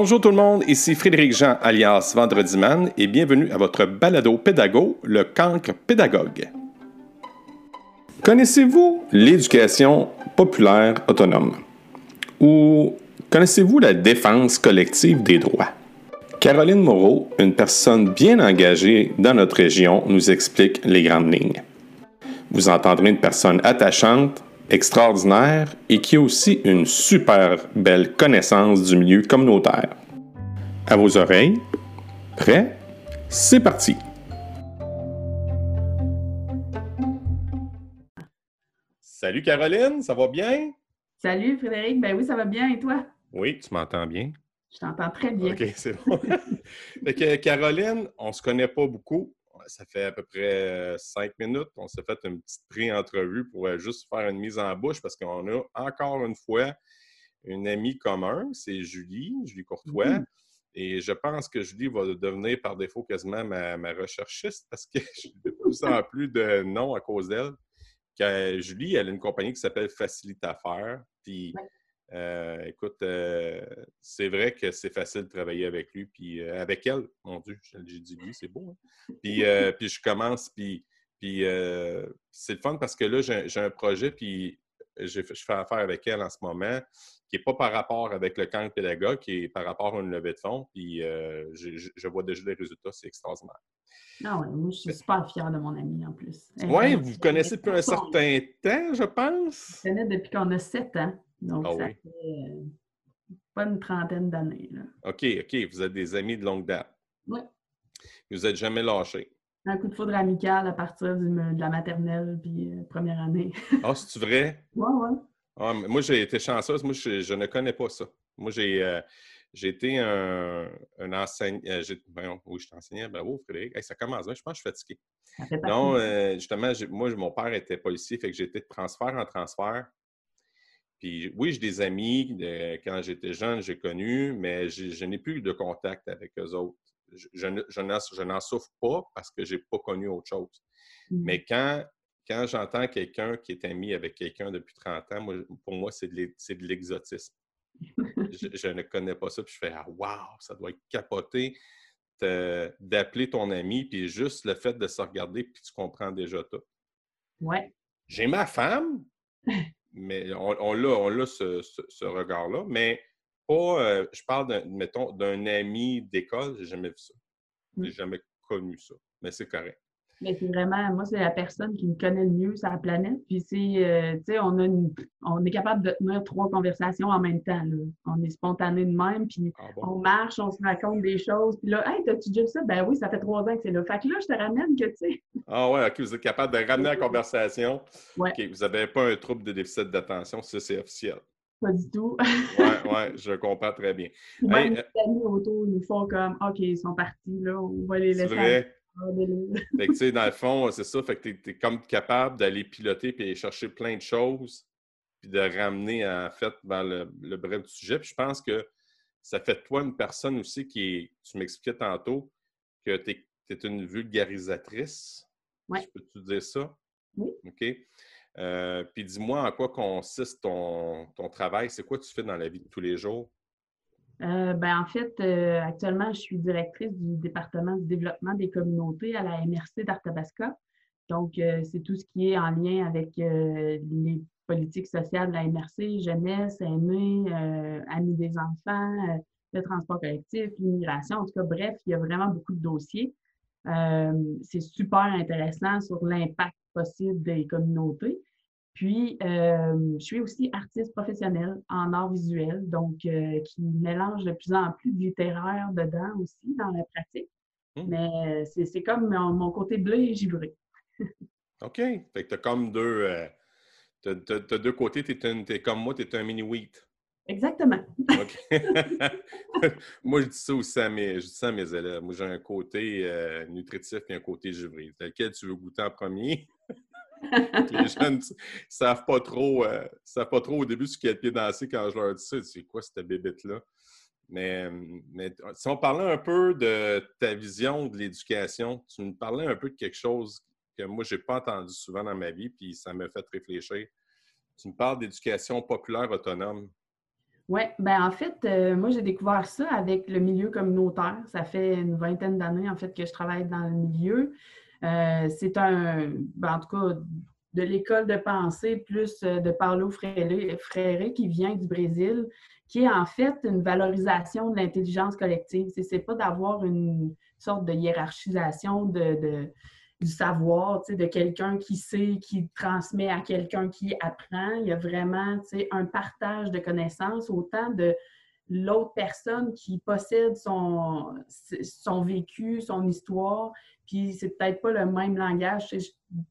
Bonjour tout le monde, ici Frédéric Jean alias Vendredi Man et bienvenue à votre balado pédago, le cancre pédagogue. Connaissez-vous l'éducation populaire autonome? Ou connaissez-vous la défense collective des droits? Caroline Moreau, une personne bien engagée dans notre région, nous explique les grandes lignes. Vous entendrez une personne attachante, extraordinaire et qui a aussi une super belle connaissance du milieu communautaire. À vos oreilles, prêt? C'est parti! Salut Caroline, ça va bien? Salut Frédéric, ben oui, ça va bien et toi? Oui, tu m'entends bien? Je t'entends très bien. OK, c'est bon. Caroline, on ne se connaît pas beaucoup ça fait à peu près euh, cinq minutes. On s'est fait une petite pré-entrevue pour euh, juste faire une mise en bouche parce qu'on a encore une fois une amie commune, c'est Julie, Julie Courtois. Et je pense que Julie va devenir par défaut quasiment ma, recherchiste parce que j'ai de plus en plus de noms à cause d'elle. Julie, elle a une compagnie qui s'appelle Facilite Affaires. Puis euh, écoute, euh, c'est vrai que c'est facile de travailler avec lui, puis euh, avec elle, mon Dieu, j'ai dit lui, c'est beau. Hein. Puis, puis je commence, puis, puis c'est le fun parce que là, j'ai un projet, puis je fais affaire avec elle en ce moment, qui n'est pas par rapport avec le camp pédagogue, qui est par rapport à une levée de fonds, puis je, vois déjà les résultats, c'est extraordinaire. Ah ouais, moi, je suis super fière de mon amie en plus. Oui, vous vous connaissez depuis un certain temps, je pense. Je connais depuis qu'on a sept ans. Donc, ah ça fait euh, pas une trentaine d'années. OK, OK. Vous êtes des amis de longue date. Oui. Vous n'êtes jamais lâchés. Un coup de foudre amical à partir de la maternelle puis euh, première année. ah, c'est-tu vrai? Oui, oui. Ah, moi, j'ai été chanceuse. Moi, je, ne connais pas ça. Moi, j'ai euh, été un, un enseignant. oui, je t'enseignais? Bravo, Frédéric. ça commence Je pense que je suis fatigué. Non, justement, moi, mon père était policier, fait que j'ai été de transfert en transfert. Puis oui, j'ai des amis, quand j'étais jeune, j'ai connu, mais je n'ai plus de contact avec eux autres. Je, n'en souffre pas parce que je n'ai pas connu autre chose. Mmh. Mais quand, quand j'entends quelqu'un qui est ami avec quelqu'un depuis 30 ans, pour moi, c'est de l'exotisme. je, ne connais pas ça, puis je fais Ah, wow, ça doit être capoté d'appeler ton ami, puis juste le fait de se regarder, puis tu comprends déjà tout. Ouais. J'ai ma femme, mais on, l'a, ce, regard-là, mais pas, euh, je parle, mettons, d'un ami d'école, j'ai jamais vu ça. J'ai mmh. jamais connu ça, mais c'est correct. Mais c'est vraiment, moi, c'est la personne qui me connaît le mieux sur la planète. Puis c'est, euh, tu sais, on, a on est capable de tenir trois conversations en même temps. Là. On est spontané de même, puis ah on marche, on se raconte des choses. Puis là, hey, t'as-tu déjà ça? Ben oui, ça fait trois ans que c'est là. Fait que là, je te ramène que, tu sais. Ah ouais, OK, vous êtes capable de ramener la conversation. Ouais. OK, vous n'avez pas un trouble de déficit d'attention, ça, c'est officiel. Pas du tout. oui, oui, je comprends très bien. Même les amis autour, ils font comme, OK, ils sont partis, là, on va les laisser fait que, tu sais, dans le fond, c'est ça. Fait que tu es, comme capable d'aller piloter puis aller chercher plein de choses puis de ramener, en fait, vers le, bref du sujet. Puis je pense que ça fait de toi une personne aussi qui est, tu m'expliquais tantôt, que tu es, une vulgarisatrice. Oui. Peux-tu dire ça? Oui. OK. Euh, puis dis-moi en quoi consiste ton, ton travail. C'est quoi tu fais dans la vie de tous les jours? Euh, ben, en fait, euh, actuellement, je suis directrice du département du développement des communautés à la MRC d'Arthabasca. Donc, euh, c'est tout ce qui est en lien avec les politiques sociales de la MRC, jeunesse, aînés, amis des enfants, le transport collectif, l'immigration. En tout cas, bref, il y a vraiment beaucoup de dossiers. c'est super intéressant sur l'impact possible des communautés. Puis, euh, je suis aussi artiste professionnelle en art visuel, donc euh, qui mélange de plus en plus de littéraire dedans aussi dans la pratique. Mmh. Mais c'est comme mon, côté bleu et givré. OK. Fait que tu as comme deux. Euh, as, deux côtés. Tu es, comme moi, tu es un mini-wheat. Exactement. OK. moi, je dis ça aussi à mes, je dis ça à mes élèves. Moi, j'ai un côté nutritif et un côté givré. Lequel tu veux goûter en premier? les jeunes ne savent pas trop, euh, savent pas trop au début ce quel pied danser quand je leur dis ça. C'est quoi cette bébête-là? Mais, mais, si on parlait un peu de ta vision de l'éducation, tu me parlais un peu de quelque chose que moi, je n'ai pas entendu souvent dans ma vie, puis ça m'a fait réfléchir. Tu me parles d'éducation populaire autonome. Oui, ben en fait, euh, moi j'ai découvert ça avec le milieu communautaire. Ça fait une vingtaine d'années en fait que je travaille dans le milieu. Euh, c'est un, ben, en tout cas, de l'école de pensée plus euh, de Paulo Freire qui vient du Brésil, qui est en fait une valorisation de l'intelligence collective. Ce n'est pas d'avoir une sorte de hiérarchisation de du savoir, de quelqu'un qui sait, qui transmet à quelqu'un qui apprend. Il y a vraiment un partage de connaissances, autant de l'autre personne qui possède son, son vécu, son histoire, puis c'est peut-être pas le même langage. Je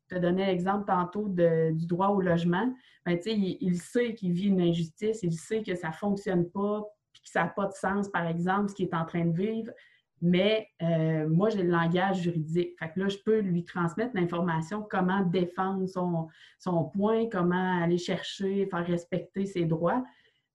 te donnais l'exemple tantôt du droit au logement. Ben, il, il sait qu'il vit une injustice, il sait que ça fonctionne pas, puis que ça n'a pas de sens, par exemple, ce qu'il est en train de vivre. Mais euh, moi, j'ai le langage juridique. Fait là, je peux lui transmettre l'information, comment défendre son, son, point, comment aller chercher, faire respecter ses droits.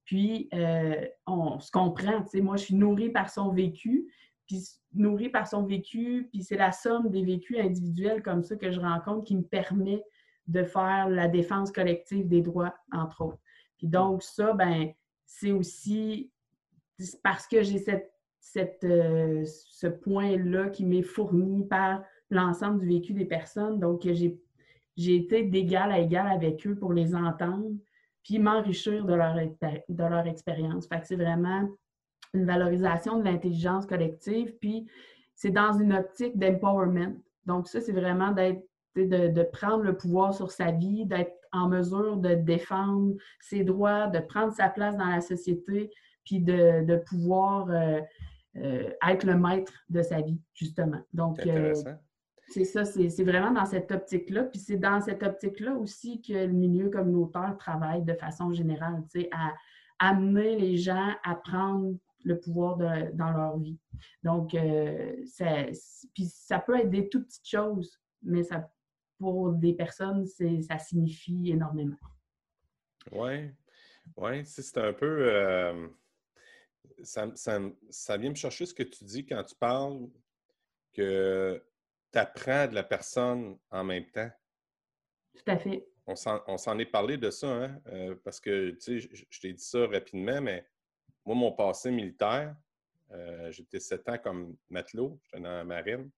Puis, euh, on se comprend. Moi, je suis nourrie par son vécu, puis nourrie par son vécu, puis c'est la somme des vécus individuels comme ça que je rencontre qui me permet de faire la défense collective des droits, entre autres. Puis donc, ça, ben, c'est aussi parce que j'ai cette cette, euh, ce point-là qui m'est fourni par l'ensemble du vécu des personnes. Donc, j'ai, j'ai été d'égal à égal avec eux pour les entendre, puis m'enrichir de leur, de leur expérience. Fait que c'est vraiment une valorisation de l'intelligence collective, puis c'est dans une optique d'empowerment. Donc, ça, c'est vraiment d'être de, de, prendre le pouvoir sur sa vie, d'être en mesure de défendre ses droits, de prendre sa place dans la société, puis de, pouvoir euh, euh, être le maître de sa vie, justement. Donc, euh, c'est ça, c'est vraiment dans cette optique-là. Puis c'est dans cette optique-là aussi que le milieu communautaire travaille de façon générale, tu sais, à amener les gens à prendre le pouvoir dans leur vie. Donc, euh, puis ça peut être des toutes petites choses, mais ça, pour des personnes, ça signifie énormément. Oui, oui, c'est un peu ça, vient me chercher ce que tu dis quand tu parles que apprends de la personne en même temps? Tout à fait. On s'en est parlé de ça, hein? Euh, parce que, tu sais, je, t'ai dit ça rapidement, mais moi, mon passé militaire, euh, j'étais sept ans comme matelot, j'étais dans la marine,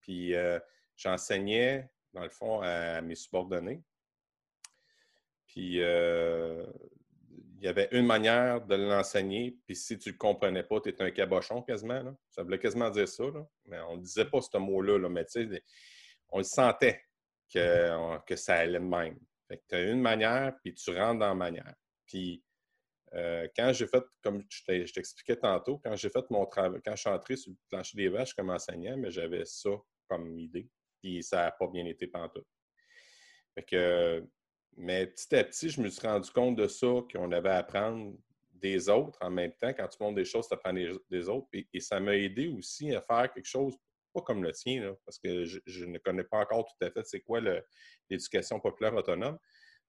puis euh, j'enseignais, dans le fond, à mes subordonnés. Puis il y avait une manière de l'enseigner, puis si tu ne le comprenais pas, tu étais un cabochon quasiment. Ça voulait quasiment dire ça, mais on ne disait pas ce mot-là, là, mais tu sais, on le sentait que, que ça allait de même. tu as une manière, puis tu rentres dans la manière. Puis euh, quand j'ai fait, comme je t'expliquais tantôt, quand j'ai fait mon travail, quand je suis entré sur le plancher des vaches comme enseignant, mais j'avais ça comme idée, puis ça n'a pas bien été pantoute. Fait que mais petit à petit, je me suis rendu compte de ça, qu'on avait à apprendre des autres en même temps. Quand tu montres des choses, tu apprends des, autres. Et, ça m'a aidé aussi à faire quelque chose, pas comme le tien, parce que je, ne connais pas encore tout à fait c'est quoi l'éducation populaire autonome,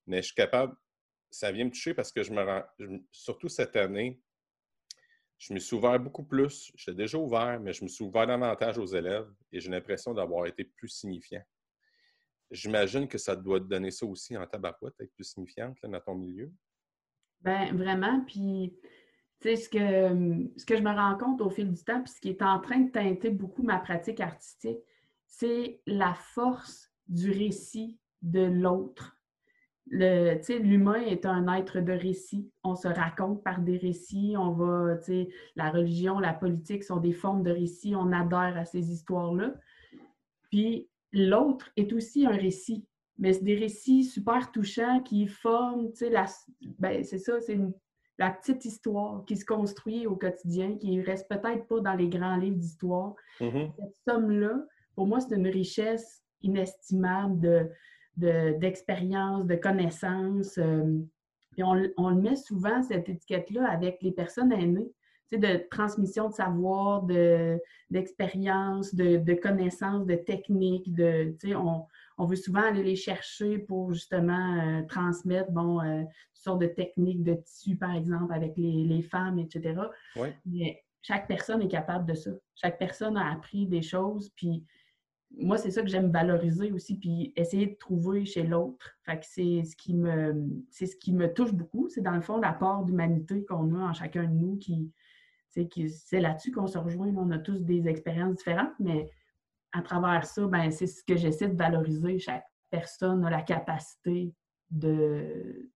mais je suis capable, ça vient me toucher parce que je me rends, surtout cette année, je me suis ouvert beaucoup plus. J'étais déjà ouvert, mais je me suis ouvert davantage aux élèves et j'ai l'impression d'avoir été plus signifiant. J'imagine que ça doit te donner ça aussi en tabarouette, être plus signifiante dans ton milieu? Bien, vraiment. Puis, tu sais, ce que, ce que je me rends compte au fil du temps, puis ce qui est en train de teinter beaucoup ma pratique artistique, c'est la force du récit de l'autre. L'humain est un être de récit. On se raconte par des récits. On va, la religion, la politique sont des formes de récits. On adhère à ces histoires-là. Puis l'autre est aussi un récit, mais c'est des récits super touchants qui forment, tu sais, la, ben, c'est ça, c'est la petite histoire qui se construit au quotidien, qui reste peut-être pas dans les grands livres d'histoire. Mm-hmm. Cette somme-là, pour moi, c'est une richesse inestimable de, d'expérience, de, connaissances. Euh, et on, on, le met souvent, cette étiquette-là, avec les personnes aînées de transmission de savoir, d'expérience, de, de, connaissances, de techniques. De, on, on veut souvent aller les chercher pour justement euh, transmettre bon, euh, une sorte de techniques de tissu, par exemple, avec les, les femmes, etc. Mais chaque personne est capable de ça. Chaque personne a appris des choses, puis moi, c'est ça que j'aime valoriser aussi, puis essayer de trouver chez l'autre. Fait que c'est ce qui me c'est ce qui me touche beaucoup. C'est dans le fond l'apport d'humanité qu'on a en chacun de nous qui. C'est là-dessus qu'on se rejoint. On a tous des expériences différentes, mais à travers ça, ben, c'est ce que j'essaie de valoriser. Chaque personne a la capacité de.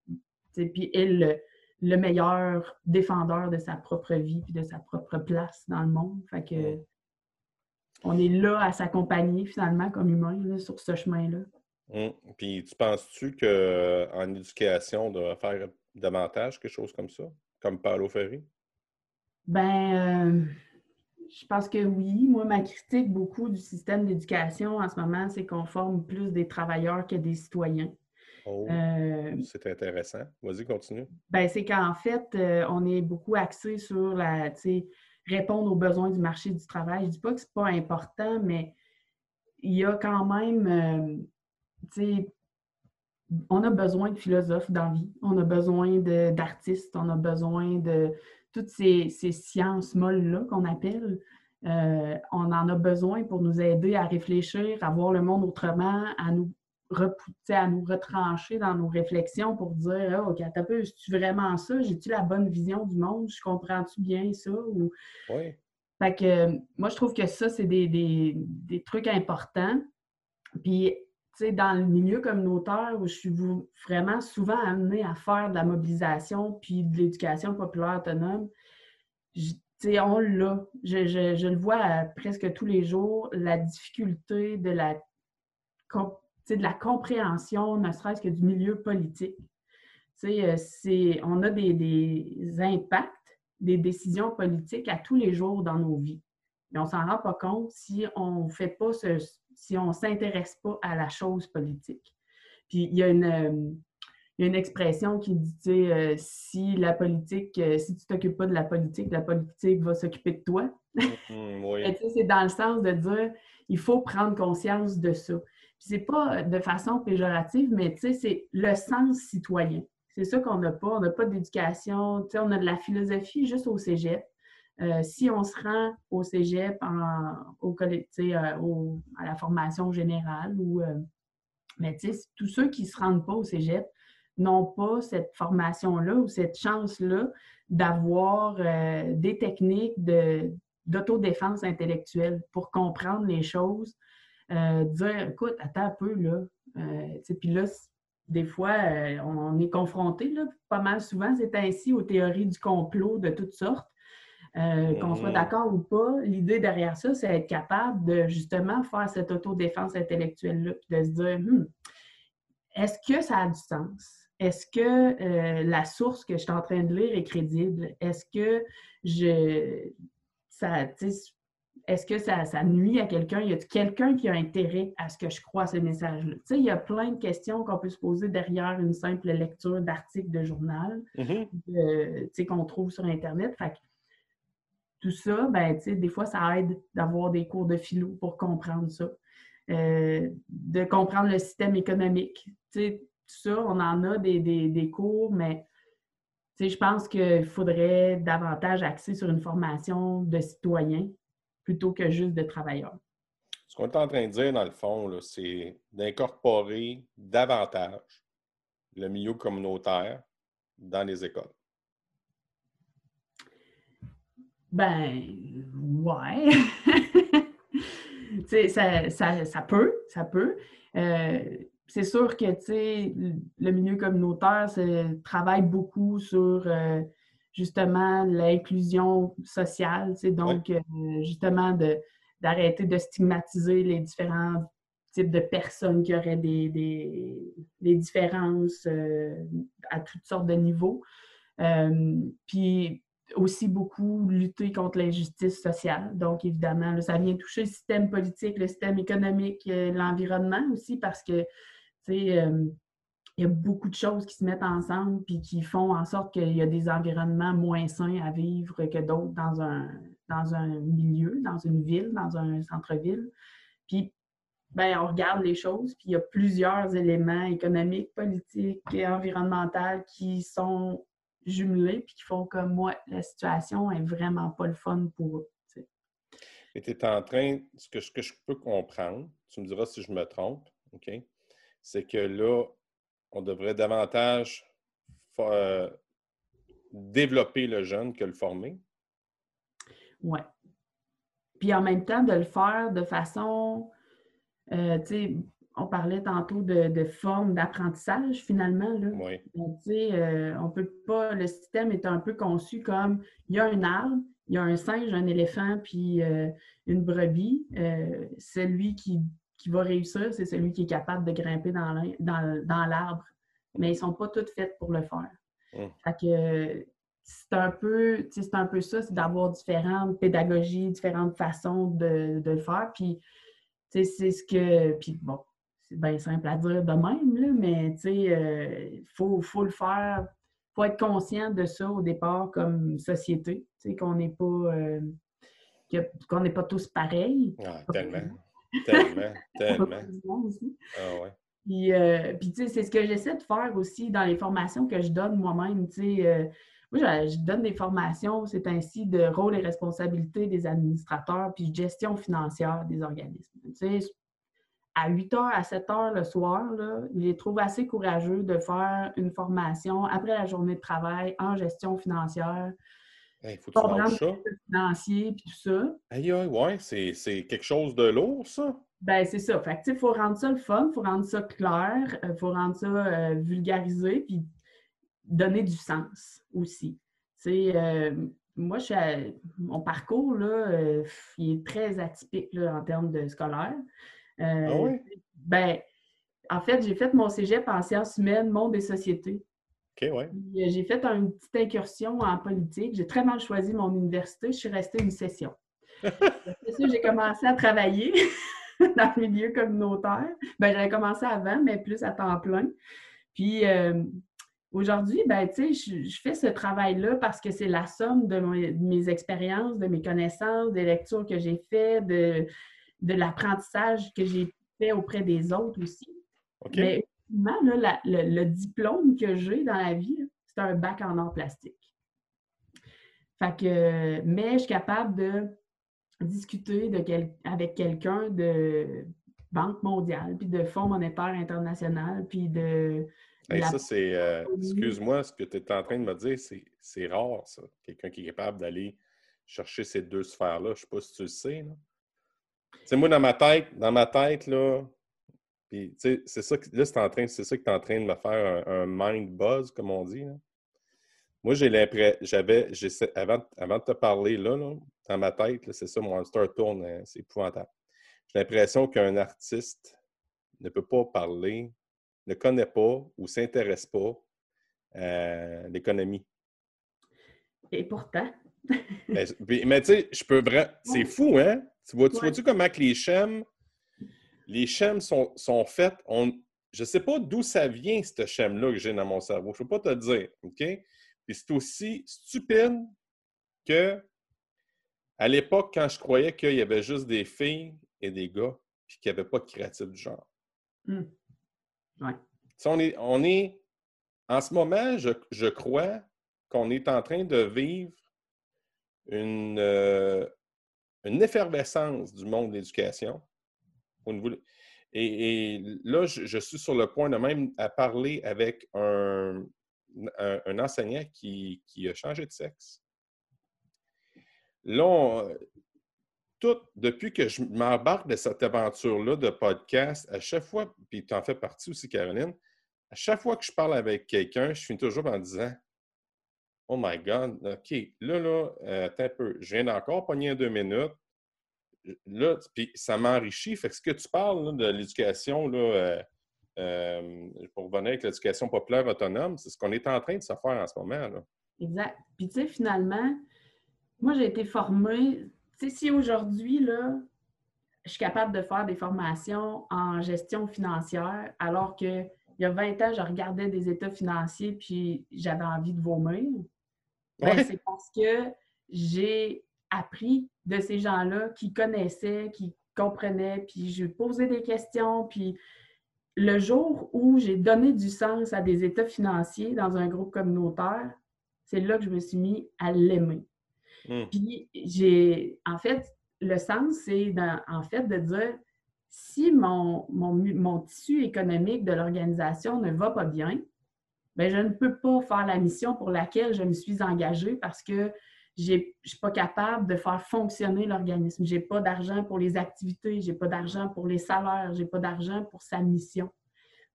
Puis elle, le, meilleur défendeur de sa propre vie puis de sa propre place dans le monde. Fait que on est là à s'accompagner finalement comme humain sur ce chemin-là. Hum. Puis tu penses-tu qu'en éducation, on devrait faire davantage quelque chose comme ça, comme Paulo Ferry? Ben, euh, je pense que oui. Moi, ma critique beaucoup du système d'éducation en ce moment, c'est qu'on forme plus des travailleurs que des citoyens. Oh, euh, c'est intéressant. Vas-y, continue. Ben, c'est qu'en fait, euh, on est beaucoup axé sur la, répondre aux besoins du marché du travail. Je ne dis pas que ce n'est pas important, mais il y a quand même, euh, on a besoin de philosophes dans la vie, on a besoin d'artistes, on a besoin de toutes ces, sciences molles-là qu'on appelle. Euh, on en a besoin pour nous aider à réfléchir, à voir le monde autrement, à nous à nous retrancher dans nos réflexions pour dire oh, OK, t'as peu, tu vraiment ça? J'ai-tu la bonne vision du monde? Je comprends-tu bien ça? Ou... Oui. Fait que moi, je trouve que ça, c'est des, trucs importants. Puis, dans le milieu communautaire où je suis vraiment souvent amenée à faire de la mobilisation puis de l'éducation populaire autonome, on l'a. Je, le vois presque tous les jours, la difficulté de la de la compréhension, ne serait-ce que du milieu politique. Euh, on a des, impacts, des décisions politiques à tous les jours dans nos vies. Mais on ne s'en rend pas compte si on fait pas ce, si on ne s'intéresse pas à la chose politique. Puis il y a une, euh, une expression qui dit, euh, si la politique, si tu ne t'occupes pas de la politique, la politique va s'occuper de toi. Mm-hmm, c'est dans le sens de dire, il faut prendre conscience de ça c'est pas de façon péjorative, mais tu sais, c'est le sens citoyen. C'est ça qu'on n'a pas. On n'a pas d'éducation. Tu sais, on a de la philosophie juste au cégep. Euh, si on se rend au cégep, euh, à la formation générale, ou, euh, mais tous ceux qui ne se rendent pas au cégep n'ont pas cette formation-là ou cette chance-là d'avoir des techniques d'autodéfense intellectuelle pour comprendre les choses, euh, dire écoute, attends un peu, là. Euh, puis là, des fois, euh, on, est confronté, pas mal souvent, c'est ainsi aux théories du complot de toutes sortes. Qu'on soit mm-hmm. d'accord ou pas, l'idée derrière ça, c'est être capable de justement faire cette autodéfense intellectuelle-là, puis de se dire hmm, est-ce que ça a du sens? Est-ce que la source que je suis en train de lire est crédible? Est-ce que je ça, est-ce que ça, nuit à quelqu'un? Y a quelqu'un qui a intérêt à ce que je crois à ce message-là? Tu sais, il y a plein de questions qu'on peut se poser derrière une simple lecture d'articles de journal mm-hmm. qu'on trouve sur Internet. Fait tout ça, ben, des fois, ça aide d'avoir des cours de philo pour comprendre ça. Euh, de comprendre le système économique. Tout ça, on en a des, des cours, mais je pense qu'il faudrait davantage axer sur une formation de citoyens plutôt que juste de travailleurs. Ce qu'on est en train de dire, dans le fond, c'est d'incorporer davantage le milieu communautaire dans les écoles. Ben, ouais. ça, ça, ça, peut, ça peut. Euh, c'est sûr que le milieu communautaire travaille beaucoup sur euh, justement l'inclusion sociale, donc euh, justement d'arrêter de, stigmatiser les différents types de personnes qui auraient des, des, différences euh, à toutes sortes de niveaux. Puis aussi beaucoup lutter contre l'injustice sociale. Donc, évidemment, ça vient toucher le système politique, le système économique, l'environnement aussi, parce que, tu sais, il y a beaucoup de choses qui se mettent ensemble puis qui font en sorte qu'il y a des environnements moins sains à vivre que d'autres dans un, dans un milieu, dans une ville, dans un centre-ville. Puis, ben, on regarde les choses, puis il y a plusieurs éléments économiques, politiques et environnementaux qui sont jumelés puis qui font que moi, la situation est vraiment pas le fun pour eux. Et tu es en train, ce que, ce que je peux comprendre, tu me diras si je me trompe, OK? C'est que là, on devrait davantage euh, développer le jeune que le former. Oui. Puis en même temps, de le faire de façon, euh, tu sais, on parlait tantôt de, de forme d'apprentissage finalement. Là. Oui. Donc, tu sais, euh, on peut pas, le système est un peu conçu comme il y a un arbre, il y a un singe, un éléphant, puis euh, une brebis. celui qui, qui, va réussir, c'est celui qui est capable de grimper dans l'arbre. Mais ils ne sont pas toutes faites pour le faire. Hum. Fait que c'est un peu, c'est un peu ça, c'est d'avoir différentes pédagogies, différentes façons de, de le faire. Puis, c'est ce que. Puis bon, c'est bien simple à dire de même, là, mais tu sais, il euh, faut, faut, le faire. Il faut être conscient de ça au départ comme société, tu sais, qu'on n'est pas. Euh, qu'on n'est pas tous pareils. Ah, tellement. tellement, tellement. Ah ouais. Puis, euh, puis tu sais, c'est ce que j'essaie de faire aussi dans les formations que je donne moi-même, tu sais. Moi, je, donne des formations, c'est ainsi de rôle et responsabilité des administrateurs, puis gestion financière des organismes. Tu sais, à 8 h à 7 h le soir, là, je les trouve assez courageux de faire une formation après la journée de travail en gestion financière. Il faut ça. financier, puis tout ça. Aïe, aïe, ouais, c'est quelque chose de lourd, ça. Ben, c'est ça. Fait que, il faut rendre ça le fun, il faut rendre ça clair, il euh, faut rendre ça euh, vulgarisé, puis donner du sens aussi. Tu euh, moi, je mon parcours, là, euh, il est très atypique là, en termes de scolaire. Euh, ah oui? Ben, en fait, j'ai fait mon cégep en sciences humaines, monde et société. OK, ouais. J'ai fait une petite incursion en politique. J'ai très mal choisi mon université. Je suis restée une session. j'ai commencé à travailler dans le milieu communautaire. Ben, j'avais commencé avant, mais plus à temps plein. Puis, Aujourd'hui, ben, je, je fais ce travail-là parce que c'est la somme de, mes expériences, de mes connaissances, des lectures que j'ai faites, de, de l'apprentissage que j'ai fait auprès des autres aussi. Mais là, le, diplôme que j'ai dans la vie, c'est un bac en art plastique. Fait que, mais je suis capable de discuter de avec quelqu'un de Banque mondiale, puis de Fonds monétaire international, puis de ça, c'est. Euh, excuse-moi, ce que tu es en train de me dire, c'est rare, ça. Quelqu'un qui est capable d'aller chercher ces deux sphères-là. Je ne sais pas si tu le sais. Là. Moi, dans ma tête, dans ma tête, là, puis, c'est ça que, là, c'est en train, c'est ça que tu es en train de me faire un, mind buzz, comme on dit. Moi, j'ai l'impression, j'avais, avant, avant de te parler, là, dans ma tête, c'est ça, mon Monster tourne, hein, c'est épouvantable. J'ai l'impression qu'un artiste ne peut pas parler ne connaît pas ou s'intéresse pas à l'économie. Et pourtant. Ben, mais, tu sais, je peux vraiment. C'est fou, hein? Tu vois-tu comment que les schèmes, les sont, sont faites? On... Je ne sais pas d'où ça vient, ce schème-là que j'ai dans mon cerveau. Je ne peux pas te dire. OK? Puis c'est aussi stupide que à l'époque, quand je croyais qu'il y avait juste des filles et des gars, puis qu'il n'y avait pas de créatif du genre. Hmm. On, est, on est, en ce moment, je, crois qu'on est en train de vivre une, euh, une effervescence du monde de l'éducation. Et, là, je, suis sur le point de même à parler avec un, enseignant qui, a changé de sexe. Là, depuis que je m'embarque de cette aventure-là de podcast, à chaque fois, puis tu en fais partie aussi, Caroline, à chaque fois que je parle avec quelqu'un, je finis toujours en disant Oh my God, OK, là, là, euh, attends un peu, je viens d'encore pogner deux minutes. Là, puis ça m'enrichit. Fait que ce que tu parles de l'éducation, là, euh, euh, pour revenir avec l'éducation populaire autonome, c'est ce qu'on est en train de se faire en ce moment. Là. Exact. Puis, tu sais, finalement, moi, j'ai été formée sais, si aujourd'hui, là, je suis capable de faire des formations en gestion financière, alors qu'il y a 20 ans, je regardais des états financiers puis j'avais envie de vomir, ben, c'est parce que j'ai appris de ces gens-là qui connaissaient, qui comprenaient, puis je posais des questions, puis le jour où j'ai donné du sens à des états financiers dans un groupe communautaire, c'est là que je me suis mis à l'aimer. Hmm. Puis j'ai, en fait, le sens, c'est en fait de dire si mon, mon, tissu économique de l'organisation ne va pas bien, bien, je ne peux pas faire la mission pour laquelle je me suis engagée parce que je ne suis pas capable de faire fonctionner l'organisme. Je n'ai pas d'argent pour les activités, je n'ai pas d'argent pour les salaires, je n'ai pas d'argent pour sa mission.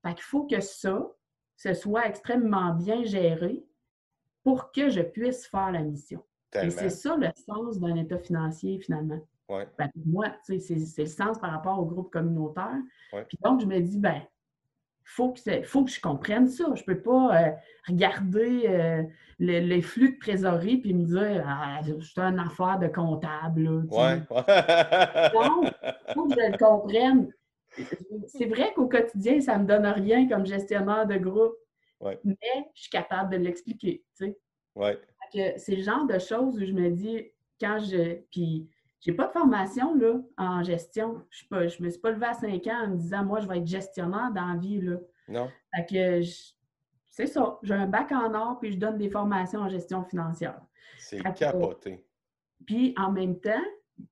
Fait qu'il faut que ça, ce soit extrêmement bien géré pour que je puisse faire la mission. Et c'est ça le sens d'un état financier, finalement. Ben, pour moi, c'est le sens par rapport au groupe communautaire. Puis donc, je me dis, ben, faut que, faut que je comprenne ça. Je ne peux pas euh, regarder euh, les flux de trésorerie puis me dire ah, c'est une affaire de comptable. non, il faut que je le comprenne. C'est vrai qu'au quotidien, ça ne me donne rien comme gestionnaire de groupe, mais je suis capable de l'expliquer. C'est le genre de choses où je me dis, quand je. Puis j'ai pas de formation là, en gestion. Je ne me suis pas levée à 5 ans en me disant, moi, je vais être gestionnaire dans la vie. Là. Non. Fait que c'est ça. J'ai un bac en or, puis je donne des formations en gestion financière. C'est capoté. Puis en même temps,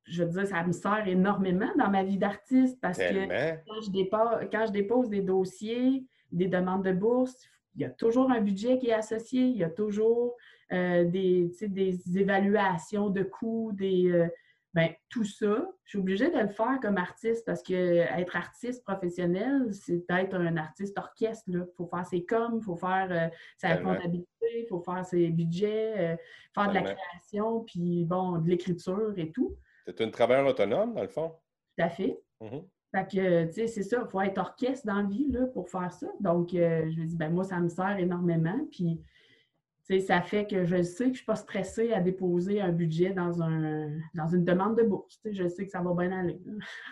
je veux dire, ça me sert énormément dans ma vie d'artiste parce que quand je, dépose, quand je dépose des dossiers, des demandes de bourse, il y a toujours un budget qui est associé, il y a toujours euh, des, des évaluations de coûts, des, euh, Bien, tout ça, je suis obligée de le faire comme artiste parce que être artiste professionnel, c'est être un artiste orchestre. Il faut faire ses coms, il faut faire euh, sa comptabilité, il faut faire ses budgets, euh, faire de la création, puis bon, de l'écriture et tout. C'est un travailleur autonome, dans le fond? Tout à fait. Mm-hmm. Fait que, tu sais, c'est ça, il faut être orchestre dans la vie là, pour faire ça. Donc, euh, je me dis, ben moi, ça me sert énormément. Puis, ça fait que je sais que je ne suis pas stressée à déposer un budget dans, un, dans une demande de bourse. je sais que ça va bien aller.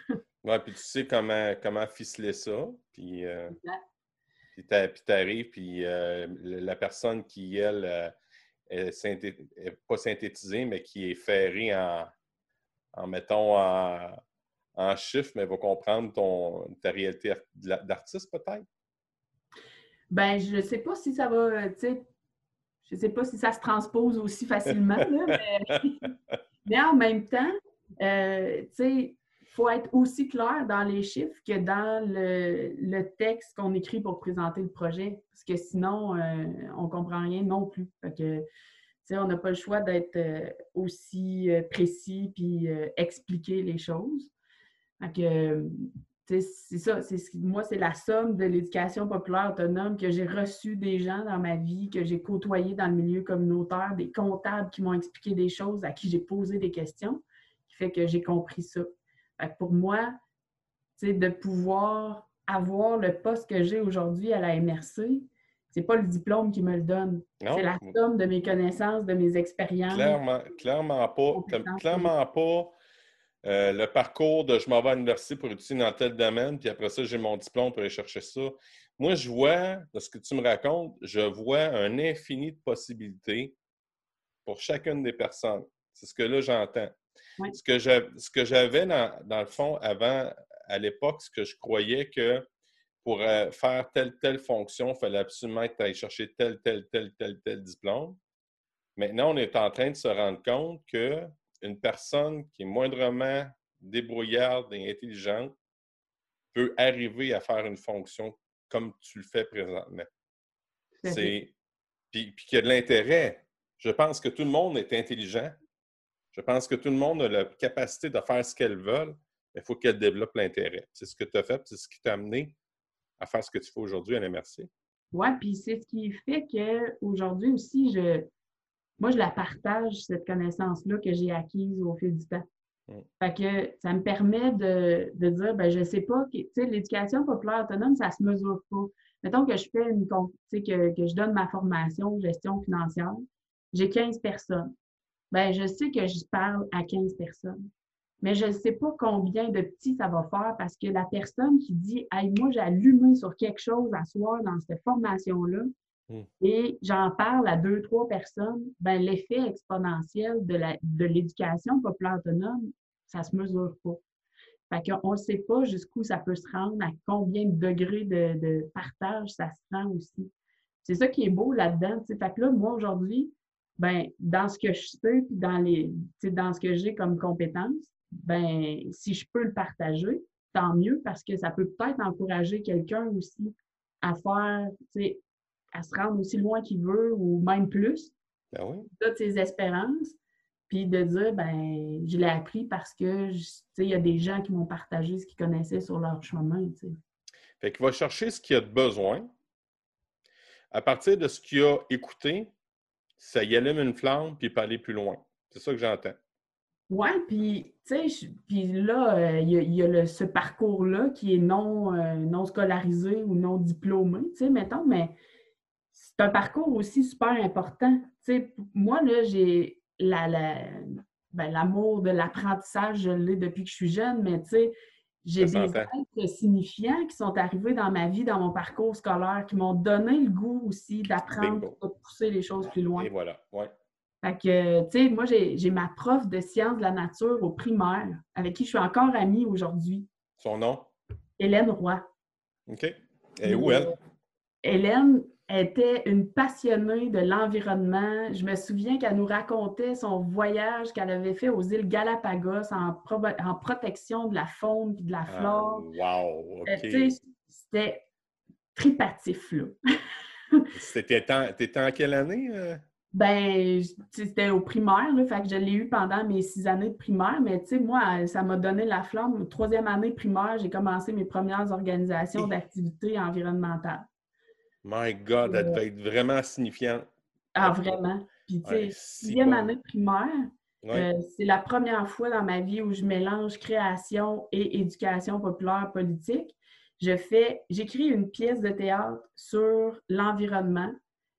oui, puis tu sais comment, comment ficeler ça. Puis, euh, tu arrives, puis euh, la personne qui, elle, n'est euh, pas synthétisée, mais qui est ferrée en, en mettons, en, en chiffres, mais va comprendre ton, ta réalité d'artiste, peut-être? Ben, je ne sais pas si ça va, tu sais, je ne sais pas si ça se transpose aussi facilement, mais... en même temps, euh, il faut être aussi clair dans les chiffres que dans le, texte qu'on écrit pour présenter le projet, parce que sinon, euh, on ne comprend rien non plus. que, on n'a pas le choix d'être euh, aussi précis puis expliquer les choses. que, c'est ça, moi, c'est la somme de l'éducation populaire autonome que j'ai reçue des gens dans ma vie, que j'ai côtoyé dans le milieu communautaire, des comptables qui m'ont expliqué des choses, à qui j'ai posé des questions, qui fait que j'ai compris ça. pour moi, de pouvoir avoir le poste que j'ai aujourd'hui à la MRC, c'est pas le diplôme qui me le donne. C'est la somme de mes connaissances, de mes expériences. Clairement, clairement pas. Clairement pas euh, le parcours de je m'en vais à l'université pour étudier dans tel domaine, puis après ça, j'ai mon diplôme pour aller chercher ça. Moi, je vois, de ce que tu me racontes, je vois un infini de possibilités pour chacune des personnes. C'est ce que là, j'entends. Ce que j'avais dans, dans, le fond avant, à l'époque, ce que je croyais que pour euh, faire telle, telle fonction, il fallait absolument aller chercher tel, tel, tel, tel, tel diplôme. Maintenant, on est en train de se rendre compte que une personne qui est moindrement débrouillarde et intelligente peut arriver à faire une fonction comme tu le fais présentement. C'est puis, puis qu'il y a de l'intérêt. Je pense que tout le monde est intelligent. Je pense que tout le monde a la capacité de faire ce qu'elle veut, mais il faut qu'elle développe l'intérêt. C'est ce que tu as fait, c'est ce qui t'a amené à faire ce que tu fais aujourd'hui à l'MRC. Oui, puis c'est ce qui fait qu'aujourd'hui aussi, je, moi, je la partage, cette connaissance-là que j'ai acquise au fil du temps. Mm. Fait que ça me permet de, dire, ben, je sais pas, tu sais, l'éducation populaire autonome, ça se mesure pas. Mettons que je fais une, que, que je donne ma formation gestion financière, j'ai 15 personnes. Ben, je sais que je parle à 15 personnes. Mais je ne sais pas combien de petits ça va faire parce que la personne qui dit Hey, moi, j'ai allumé sur quelque chose à soir dans cette formation-là, Hmm. et j'en parle à deux, trois personnes, ben, l'effet exponentiel de l'éducation populaire autonome, ça ne se mesure pas. Fait qu'on ne sait pas jusqu'où ça peut se rendre, à combien de degrés de, partage ça se rend aussi. C'est ça qui est beau là-dedans. Fait que là, moi, aujourd'hui, ben, dans ce que je sais, puis dans, dans ce que j'ai comme compétences, ben si je peux le partager, tant mieux parce que ça peut peut-être encourager quelqu'un aussi à faire, à se rendre aussi loin qu'il veut ou même plus. Ben oui. De ses espérances. Puis de dire, ben, je l'ai appris parce que, tu sais, il y a des gens qui m'ont partagé ce qu'ils connaissaient sur leur chemin, tu sais. Fait qu'il va chercher ce qu'il a de besoin. À partir de ce qu'il a écouté, ça y allume une flamme, puis il peut aller plus loin. C'est ça que j'entends. Oui, puis, tu sais, puis là, euh, il y a, ce parcours-là qui est non, euh, non scolarisé ou non diplômé, tu sais, mettons, mais c'est un parcours aussi super important. Moi, là, j'ai la, ben, l'amour de l'apprentissage, je l'ai depuis que je suis jeune, mais tu sais, j'ai des êtres signifiants qui sont arrivés dans ma vie, dans mon parcours scolaire, qui m'ont donné le goût aussi d'apprendre, de pousser les choses plus loin. Et voilà, ouais. Fait que, tu sais, moi, j'ai ma prof de sciences de la nature au primaire, avec qui je suis encore amie aujourd'hui. Son nom? Hélène Roy. OK. Et où elle? Hélène était une passionnée de l'environnement. Je me souviens qu'elle nous racontait son voyage qu'elle avait fait aux îles Galapagos en, en protection de la faune et de la ah, flore. wow! Euh, c'était tripatif, là. C'était en, en quelle année? Euh? Ben, c'était au primaire, là, fait que je l'ai eu pendant mes six années de primaire, mais tu sais, moi, ça m'a donné la flamme. Troisième année primaire, j'ai commencé mes premières organisations d'activités environnementales. My God, elle devait être vraiment signifiante. Ah, vraiment. Puis, tu sais, sixième année primaire, euh, c'est la première fois dans ma vie où je mélange création et éducation populaire politique. Je fais, j'écris une pièce de théâtre sur l'environnement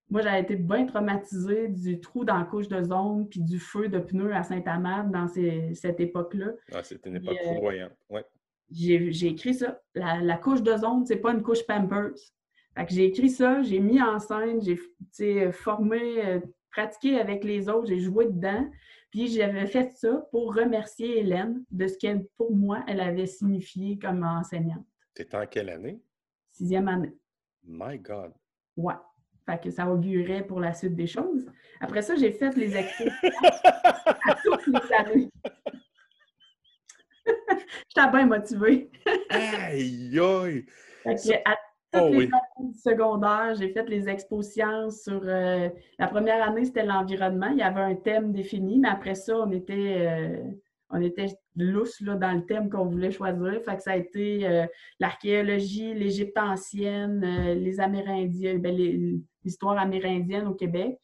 moi, j'avais été bien traumatisée du trou dans la couche de zone puis du feu de pneus à Saint-Amand dans cette époque-là. Ah, c'était une époque euh, foudroyante. J'ai écrit ça. La, couche de zone, c'est pas une couche Pampers. Fait j'ai écrit ça, j'ai mis en scène, j'ai formé, euh, pratiqué avec les autres, j'ai joué dedans. Puis j'avais fait ça pour remercier Hélène de ce qu'elle, pour moi, elle avait signifié comme enseignante. C'était en quelle année? Sixième année. My God. Ouais que ça augurait pour la suite des choses. Après ça, j'ai fait les expos à toutes les années. J'étais bien motivée. aïe, aïe! à toutes oh les années du secondaire, j'ai fait les expos sciences sur... Euh, la première année, c'était l'environnement. Il y avait un thème défini, mais après ça, on était... Euh, on était lousse là, dans le thème qu'on voulait choisir. Fait que ça a été euh, l'archéologie, l'Égypte ancienne, les Amérindiens, ben, les, l'histoire amérindienne au Québec.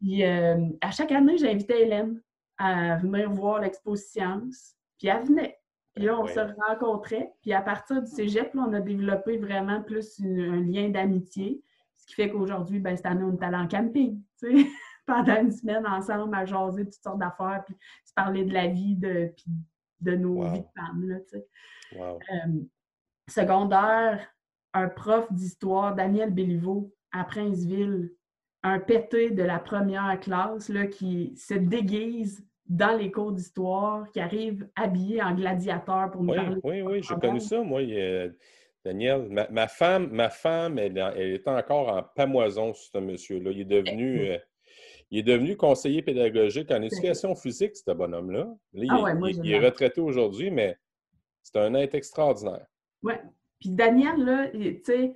Puis euh, à chaque année, j'invitais Hélène à venir voir l'expo Science. Puis elle venait. Puis là, on se rencontrait. Puis à partir du cégep, là, on a développé vraiment plus un lien d'amitié. Ce qui fait qu'aujourd'hui, ben, cette année, on est allé en camping. Pendant une semaine ensemble à jaser toutes sortes d'affaires, puis se parler de la vie de, puis de nos vies de femmes. Là, wow. Euh, secondaire, un prof d'histoire, Daniel Béliveau, à Princeville un pété de la première classe là, qui se déguise dans les cours d'histoire, qui arrive habillé en gladiateur pour nous oui, parler. Oui, oui, j'ai connu ça, moi. Daniel, ma, femme, ma femme elle, elle était encore en pamoison sur ce monsieur-là. Il est devenu. Euh, il est devenu conseiller pédagogique en éducation physique, ce bonhomme-là. Ah il, il est retraité aujourd'hui, mais c'est un être extraordinaire. Oui. Puis Daniel, là, tu sais,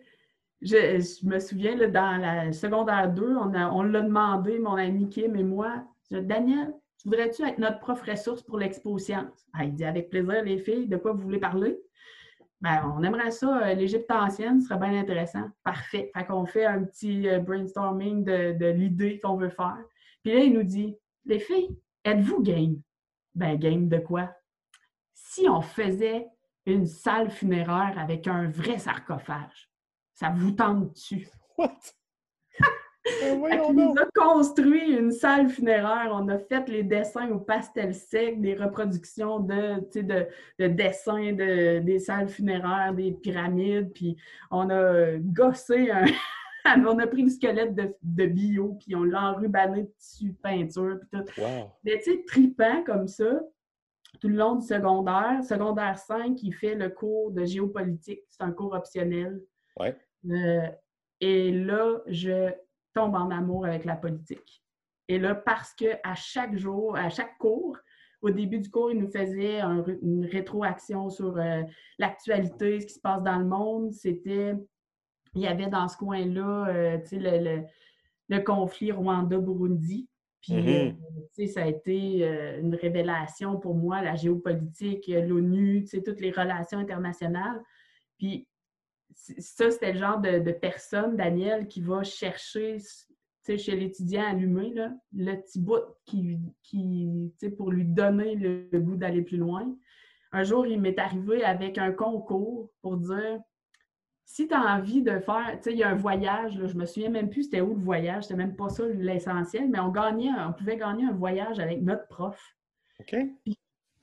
je, me souviens, dans la secondaire 2, on, l'a demandé, mon ami Kim et moi, Daniel, voudrais-tu être notre prof ressource pour l'expo sciences? Ah, il dit avec plaisir, les filles, de quoi vous voulez parler? Ben, on aimerait ça, euh, l'Égypte ancienne, serait bien intéressant. Parfait. Fait qu'on fait un petit euh, brainstorming de, l'idée qu'on veut faire. Puis là, il nous dit Les filles, êtes-vous game? Ben, game de quoi? Si on faisait une salle funéraire avec un vrai sarcophage, ça vous tente-tu? What? Ben on nous a construit une salle funéraire. On a fait les dessins au pastel sec, des reproductions de, de, de dessins de, des salles funéraires, des pyramides. Puis on a gossé un. on a pris le squelette de, de bio, puis on l'a enrubané de tissu peinture, puis tout. Mais tu sais, tripant comme ça, tout le long du secondaire. Secondaire 5, il fait le cours de géopolitique. C'est un cours optionnel. Ouais. Euh, et là, je tombe en amour avec la politique. Et là, parce que à chaque jour, à chaque cours, au début du cours, il nous faisait une rétroaction sur euh, l'actualité, ce qui se passe dans le monde. C'était, il y avait dans ce coin-là, euh, le, le, conflit Rwanda-Burundi. Puis, mm-hmm. euh, ça a été une révélation pour moi, la géopolitique, l'ONU, toutes les relations internationales. Puis, ça, c'était le genre de, de, personne, Daniel, qui va chercher chez l'étudiant allumé, là, le petit bout qui, qui pour lui donner le, goût d'aller plus loin. Un jour, il m'est arrivé avec un concours pour dire si tu as envie de faire, tu sais, il y a un voyage, là, je me souviens même plus c'était où le voyage, c'était même pas ça l'essentiel, mais on gagnait, on pouvait gagner un voyage avec notre prof. OK.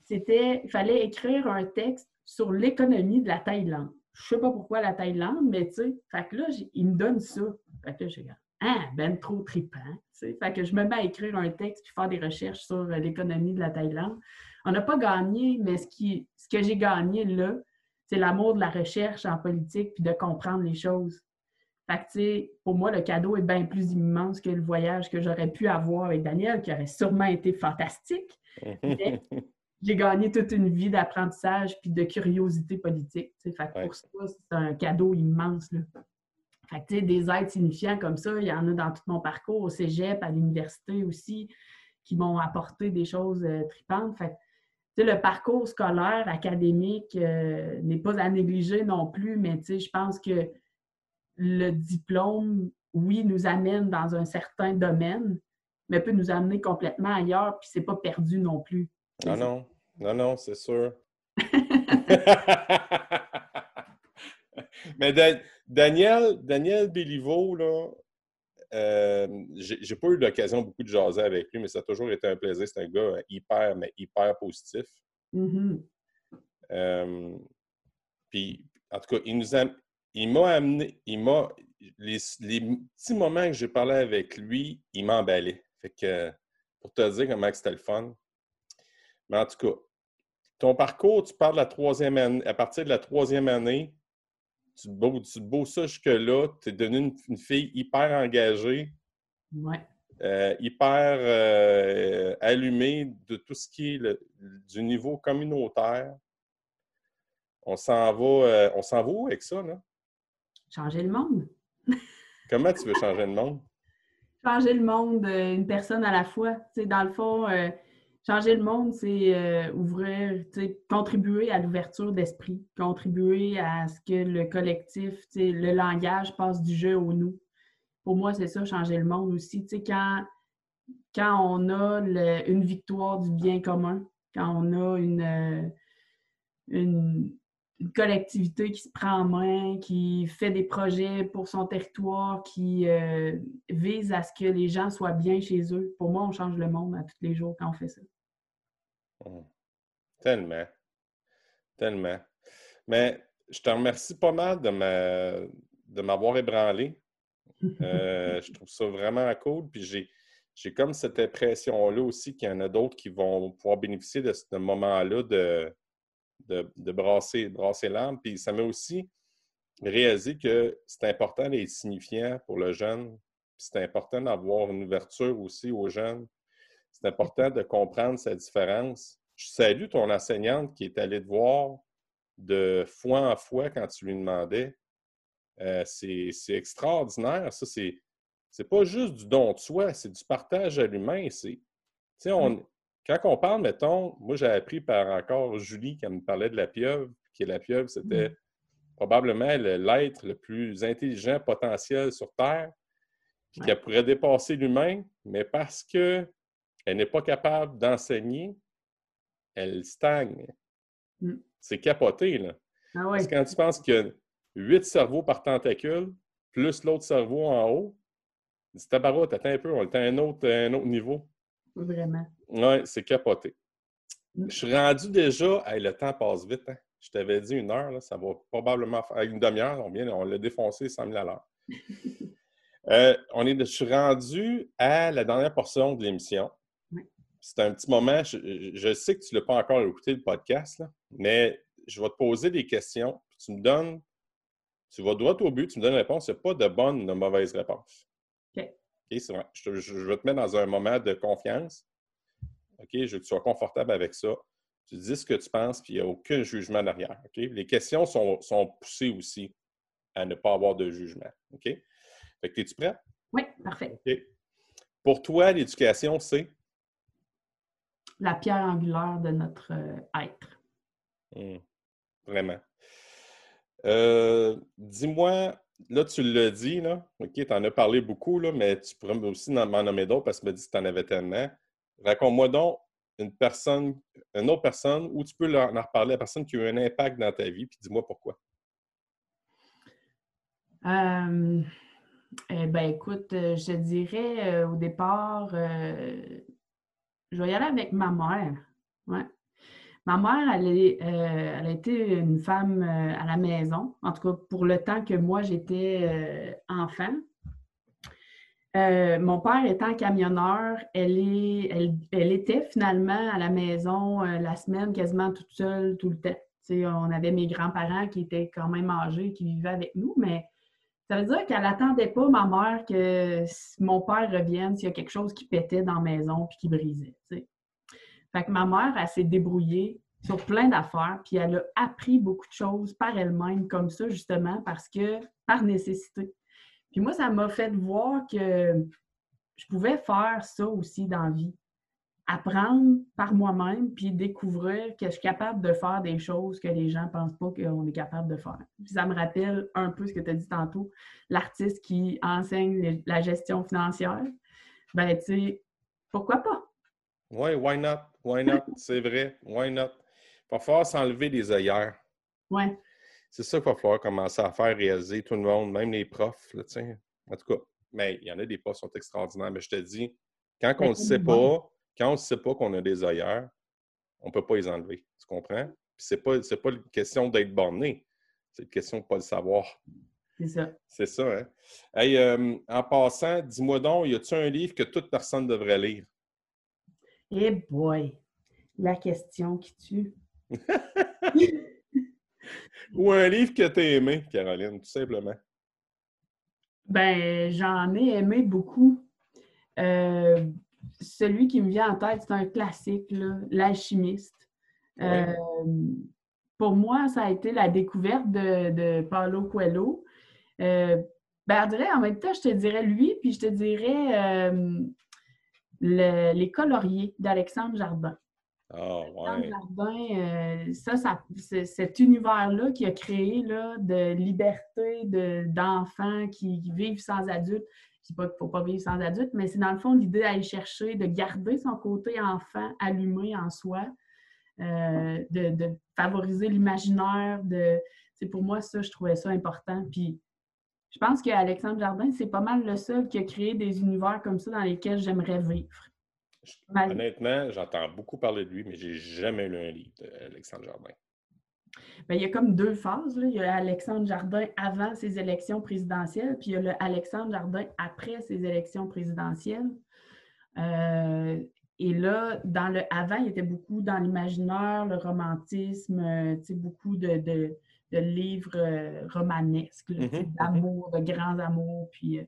C'était, il fallait écrire un texte sur l'économie de la Thaïlande. Je sais pas pourquoi la Thaïlande, mais tu sais, fait que là, il me donne ça. Fait que là, j'ai ah, ben trop trippant. Fait que je me mets à écrire un texte puis faire des recherches sur euh, l'économie de la Thaïlande. On n'a pas gagné, mais ce, qui, ce que j'ai gagné là, c'est l'amour de la recherche en politique puis de comprendre les choses. Fait que, pour moi, le cadeau est bien plus immense que le voyage que j'aurais pu avoir avec Daniel, qui aurait sûrement été fantastique. j'ai gagné toute une vie d'apprentissage puis de curiosité politique. Fait que pour ça, c'est un cadeau immense. Là des aides signifiants comme ça, il y en a dans tout mon parcours, au cégep, à l'université aussi, qui m'ont apporté des choses euh, tripantes. Fait le parcours scolaire, académique euh, n'est pas à négliger non plus, mais je pense que le diplôme, oui, nous amène dans un certain domaine, mais peut nous amener complètement ailleurs, puis c'est pas perdu non plus. Non, non, non, non, c'est sûr. mais Daniel, Daniel Béliveau, là, euh, j'ai pas eu l'occasion beaucoup de jaser avec lui, mais ça a toujours été un plaisir. C'est un gars hyper, mais hyper positif. Mm-hmm. Euh, puis, en tout cas, il nous a, il m'a amené, il m'a, les, petits moments que j'ai parlé avec lui, il m'a emballé. Fait que, pour te dire comment c'était le fun. Mais en tout cas, ton parcours, tu parles de la troisième année, à partir de la troisième année, tu te beau, ça jusque-là. Tu es devenue une, fille hyper engagée. Euh, hyper euh, allumée de tout ce qui est du niveau communautaire. On s'en va, euh, on s'en va où avec ça, là? Changer le monde. Comment tu veux changer le monde? Changer le monde, une personne à la fois. Tu dans le fond, changer le monde, c'est euh, ouvrir, contribuer à l'ouverture d'esprit, contribuer à ce que le collectif, le langage passe du jeu au nous. Pour moi, c'est ça, changer le monde aussi. quand, quand on a une victoire du bien commun, quand on a une, euh, une, collectivité qui se prend en main, qui fait des projets pour son territoire, qui euh, vise à ce que les gens soient bien chez eux. Pour moi, on change le monde à tous les jours quand on fait ça. Mmh. Tellement. Tellement. Mais je te remercie pas mal de, de m'avoir ébranlé. Euh, je trouve ça vraiment cool. Puis j'ai, j'ai comme cette impression-là aussi qu'il y en a d'autres qui vont pouvoir bénéficier de ce moment-là de, de, brasser, brasser l'âme. Puis ça m'a aussi réalisé que c'est important d'être signifiant pour le jeune. c'est important d'avoir une ouverture aussi aux jeunes c'est important de comprendre sa différence. Je salue ton enseignante qui est allée te voir de fois en fois quand tu lui demandais. Euh, c'est extraordinaire. Ça, c'est. Pas juste du don de soi, c'est du partage à l'humain. on, quand on parle, mettons, moi j'ai appris par encore Julie qui me parlait de la pieuvre, qui est la pieuvre, c'était mmh. probablement l'être le plus intelligent potentiel sur Terre, puis qu'elle pourrait dépasser l'humain, mais parce que elle n'est pas capable d'enseigner, elle stagne. Mm. C'est capoté, là. Ah Parce que quand tu penses qu'il y a huit cerveaux par tentacule, plus l'autre cerveau en haut, dis tabarouette, attends un peu, on est à un autre, un autre niveau. Vraiment. Oui, c'est capoté. Mm. Je suis rendu déjà. le temps passe vite. Hein? Je t'avais dit une heure, là, ça va probablement faire une demi-heure. On, on l'a défoncé 100 000 à l'heure. Euh, on est, je suis rendu à la dernière portion de l'émission c'est un petit moment. Je, sais que tu ne l'as pas encore écouté le podcast, mais je vais te poser des questions. tu me donnes, tu vas droit au but, tu me donnes une réponse. Il n'y a pas de bonne ou de mauvaise réponse. OK. OK, c'est vrai. Je, vais te mettre dans un moment de confiance. OK? Je veux que tu sois confortable avec ça. Tu dis ce que tu penses, puis il n'y a aucun jugement derrière. OK? Les questions sont, poussées aussi à ne pas avoir de jugement. OK? Fait que es-tu prêt? Oui, parfait. Pour toi, l'éducation, c'est? La pierre angulaire de notre euh, être. Mmh. Vraiment. Euh, dis-moi, là, tu l'as dit, là. OK, tu en as parlé beaucoup, là, mais tu pourrais aussi m'en nommer d'autres parce que tu m'as dit que tu en avais tellement. Raconte-moi donc une personne, une autre personne, ou tu peux en reparler la personne qui a eu un impact dans ta vie, puis dis-moi pourquoi. Euh, eh ben, écoute, euh, je dirais euh, au départ, je vais y aller avec ma mère. Ouais. Ma mère, elle, est, elle a été une femme à la maison, en tout cas pour le temps que moi j'étais enfant. Euh, mon père étant camionneur, elle, était finalement à la maison euh, la semaine quasiment toute seule tout le temps. on avait mes grands-parents qui étaient quand même âgés, qui vivaient avec nous, mais ça veut dire qu'elle n'attendait pas, ma mère, que mon père revienne s'il y a quelque chose qui pétait dans la maison puis qui brisait. Fait que ma mère, s'est débrouillée sur plein d'affaires, puis elle a appris beaucoup de choses par elle-même comme ça, justement, parce que par nécessité. Puis moi, ça m'a fait voir que je pouvais faire ça aussi dans la vie. Apprendre par moi-même, puis découvrir que je suis capable de faire des choses que les gens ne pensent pas qu'on est capable de faire. Puis ça me rappelle un peu ce que tu as dit tantôt, l'artiste qui enseigne la gestion financière. Ben, tu sais, pourquoi pas? Oui, why not? Why not? C'est vrai, why not? Il va falloir s'enlever des œillères. Oui. C'est ça qu'il va falloir commencer à faire réaliser tout le monde, même les profs. Là, en tout cas, mais il y en a des profs qui sont extraordinaires. Mais je te dis, quand on ne sait pas, quand on ne sait pas qu'on a des ailleurs, on ne peut pas les enlever. Tu comprends? Ce n'est pas, pas une question d'être borné. C'est une question de ne pas le savoir. C'est ça. C'est ça, hein? Hey, euh, en passant, dis-moi donc, y a-t-il un livre que toute personne devrait lire? Eh boy! La question qui tue. Ou un livre que tu as aimé, Caroline, tout simplement. Ben, j'en ai aimé beaucoup. Euh, celui qui me vient en tête, c'est un classique, L'Alchimiste. Euh, pour moi, ça a été la découverte de, de Paulo Coelho. Euh, ben, en même temps, je te dirais lui, puis je te dirais Les coloriers d'Alexandre Jardin. Oh, Jardin, euh, ça, cet univers-là qui a créé là, de liberté d'enfants qui, vivent sans adultes. Je dis pas qu'il ne faut pas vivre sans adultes, mais c'est dans le fond l'idée d'aller chercher, de garder son côté enfant allumé en soi, euh, de, favoriser l'imaginaire. De, pour moi, ça, je trouvais ça important. Puis je pense qu'Alexandre Jardin, c'est pas mal le seul qui a créé des univers comme ça dans lesquels j'aimerais vivre. Honnêtement, j'entends beaucoup parler de lui, mais j'ai jamais lu un livre d'Alexandre Jardin. Bien, il y a comme deux phases. Il y a Alexandre Jardin avant ses élections présidentielles, puis il y a le Alexandre Jardin après ses élections présidentielles. Euh, et là, dans le avant, il était beaucoup dans l'imaginaire, le romantisme, euh, beaucoup de, livres euh, romanesques, mm-hmm. d'amour, de grands amours. Puis,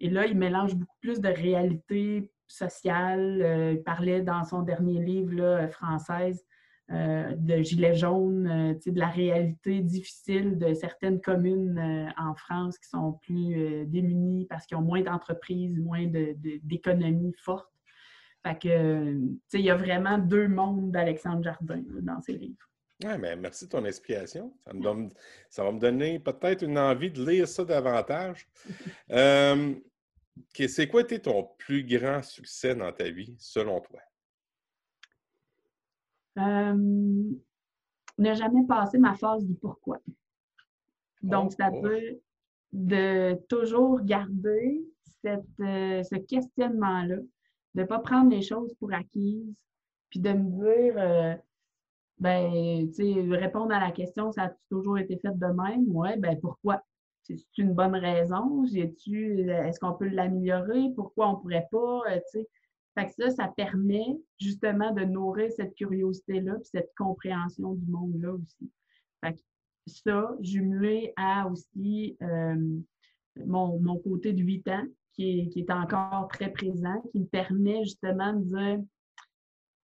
et là, il mélange beaucoup plus de réalité social. Euh, il parlait dans son dernier livre, là, Française, euh, de gilets jaunes, euh, de la réalité difficile de certaines communes en France qui sont plus démunies parce qu'ils ont moins d'entreprises, moins d'économies fortes. Fait que, il y a vraiment deux mondes d'Alexandre Jardin dans ses livres. Oui, mais merci de ton inspiration. Ça, ça va me donner peut-être une envie de lire ça davantage. C'est quoi était ton plus grand succès dans ta vie, selon toi? ne jamais passer ma phase du pourquoi. Donc, oh, c'est-à-dire de toujours garder euh, ce questionnement-là, de ne pas prendre les choses pour acquises, puis de me dire, euh, ben, tu sais, répondre à la question, ça a toujours été fait de même? Ouais, ben pourquoi? C'est une bonne raison? Est-ce qu'on peut l'améliorer? Pourquoi on ne pourrait pas? Euh, fait que ça, ça permet justement de nourrir cette curiosité-là et cette compréhension du monde-là aussi. Fait que ça, jumelé à aussi euh, mon, côté de 8 ans qui est, qui est, encore très présent, qui me permet justement de dire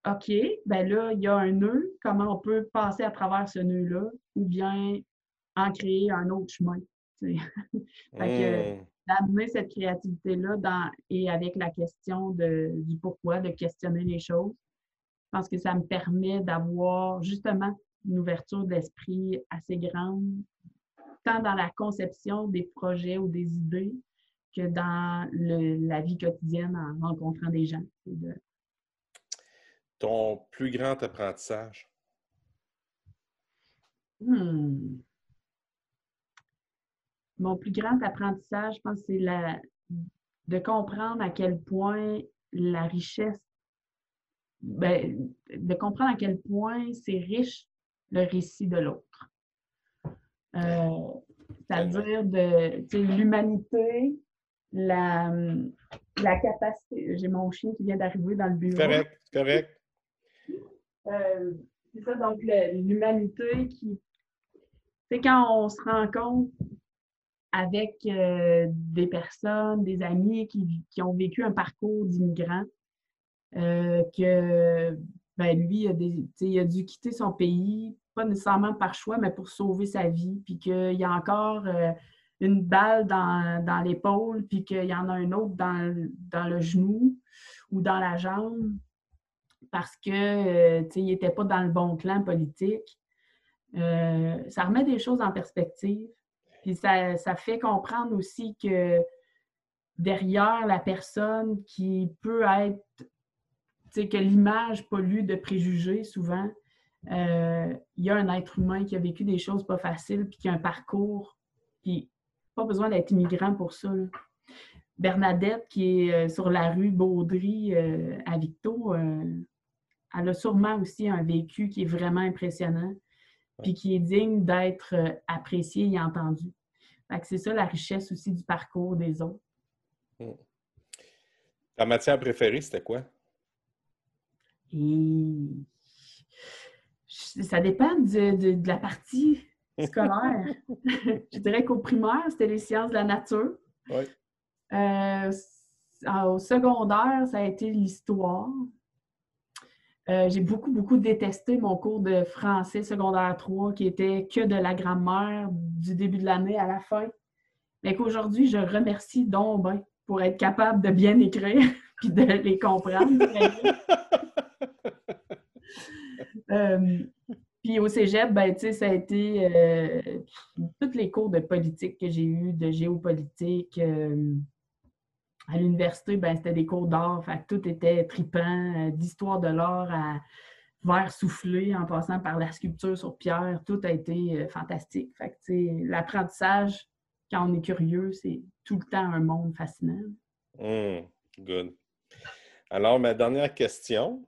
OK, ben là, il y a un nœud, comment on peut passer à travers ce nœud-là, ou bien en créer un autre chemin? Mmh. d'amener cette créativité-là dans, et avec la question de, du pourquoi, de questionner les choses, je pense que ça me permet d'avoir justement une ouverture d'esprit assez grande, tant dans la conception des projets ou des idées que dans la vie quotidienne en rencontrant des gens. Ton plus grand apprentissage? Hmm. Mon plus grand apprentissage, je pense, c'est la, de comprendre à quel point la richesse, ben, de comprendre à quel point c'est riche le récit de l'autre. Euh, c'est-à-dire de l'humanité, la, la capacité. J'ai mon chien qui vient d'arriver dans le bureau. Correct, correct. Euh, c'est ça, donc l'humanité qui. C'est quand on se rend compte avec euh, des personnes, des amis qui, ont vécu un parcours d'immigrants, euh, que ben, lui, il a, dû quitter son pays, pas nécessairement par choix, mais pour sauver sa vie, puis qu'il y a encore une balle dans, l'épaule, puis qu'il y en a un autre dans, dans le genou ou dans la jambe parce que euh, il n'était pas dans le bon clan politique. Euh, ça remet des choses en perspective. Puis ça, ça, fait comprendre aussi que derrière la personne qui peut être, que l'image pollue de préjugés souvent, euh, il y a un être humain qui a vécu des choses pas faciles, puis qui a un parcours, puis pas besoin d'être immigrant pour ça. Bernadette, qui est sur la rue Baudry à Victo, elle a sûrement aussi un vécu qui est vraiment impressionnant, puis qui est digne d'être euh, apprécié et entendu. c'est ça la richesse aussi du parcours des autres. Hmm. Ta matière préférée, c'était quoi? Ça dépend de, la partie scolaire. Je dirais qu'au primaire, c'était les sciences de la nature. Oui. Euh, au secondaire, ça a été l'histoire. Euh, j'ai beaucoup, beaucoup détesté mon cours de français secondaire 3 qui était que de la grammaire du début de l'année à la fin. Mais qu'aujourd'hui, je remercie donc ben, pour être capable de bien écrire puis de les comprendre. Euh, puis au cégep, ben, ça a été euh, tous les cours de politique que j'ai eus, de géopolitique à l'université, ben, c'était des cours d'art, tout était tripant, euh, d'histoire de l'art à verre soufflé en passant par la sculpture sur pierre, tout a été euh, fantastique. Fait l'apprentissage, quand on est curieux, c'est tout le temps un monde fascinant. Mmh, good. Alors, ma dernière question,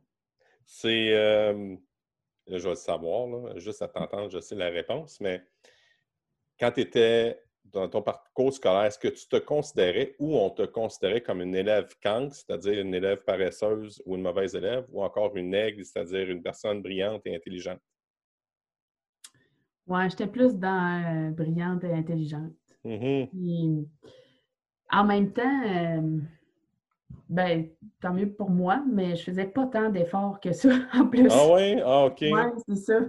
c'est, euh, je vais le savoir, juste à t'entendre, je sais la réponse, mais quand tu étais dans ton parcours scolaire, est-ce que tu te considérais ou on te considérait comme une élève cancre, c'est-à-dire une élève paresseuse ou une mauvaise élève, ou encore une aigle, c'est-à-dire une personne brillante et intelligente? Oui, j'étais plus dans euh, brillante et intelligente. Mm-hmm. en même temps, euh, ben, tant mieux pour moi, mais je faisais pas tant d'efforts que ça en plus. Ah oui? Ah, OK. Oui, c'est ça.